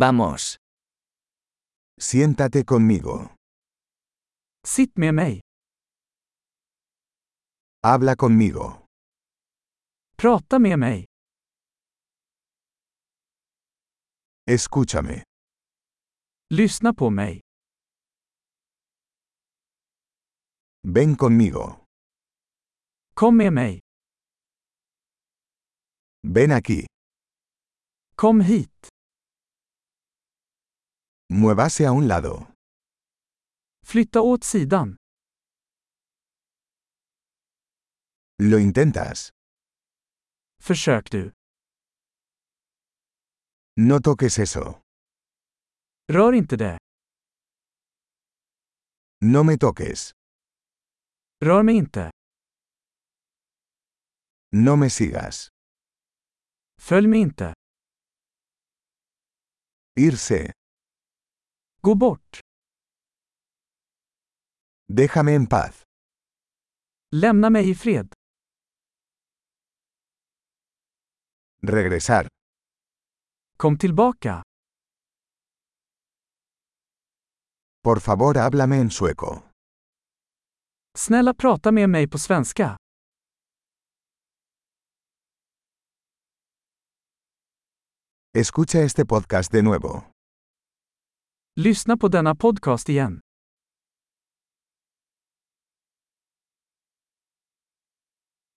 Vamos. Siéntate conmigo. Sitt med mig. Habla conmigo. Prata med mig. Escúchame. Lyssna på mig. Ven conmigo. Kom med mig. Ven aquí. Kom hit. Muévase a un lado. Flytta åt sidan. Lo intentas. Försök du. No toques eso. Rör inte det. No me toques. Rör mig inte. No me sigas. Följ mig inte. Irse. Gå bort. Déjame en paz. Lämna mig i fred. Regresar. Kom tillbaka. Por favor, háblame en sueco. Snälla prata med mig på svenska. Escucha este podcast de nuevo. Lyssna på denna podcast igen.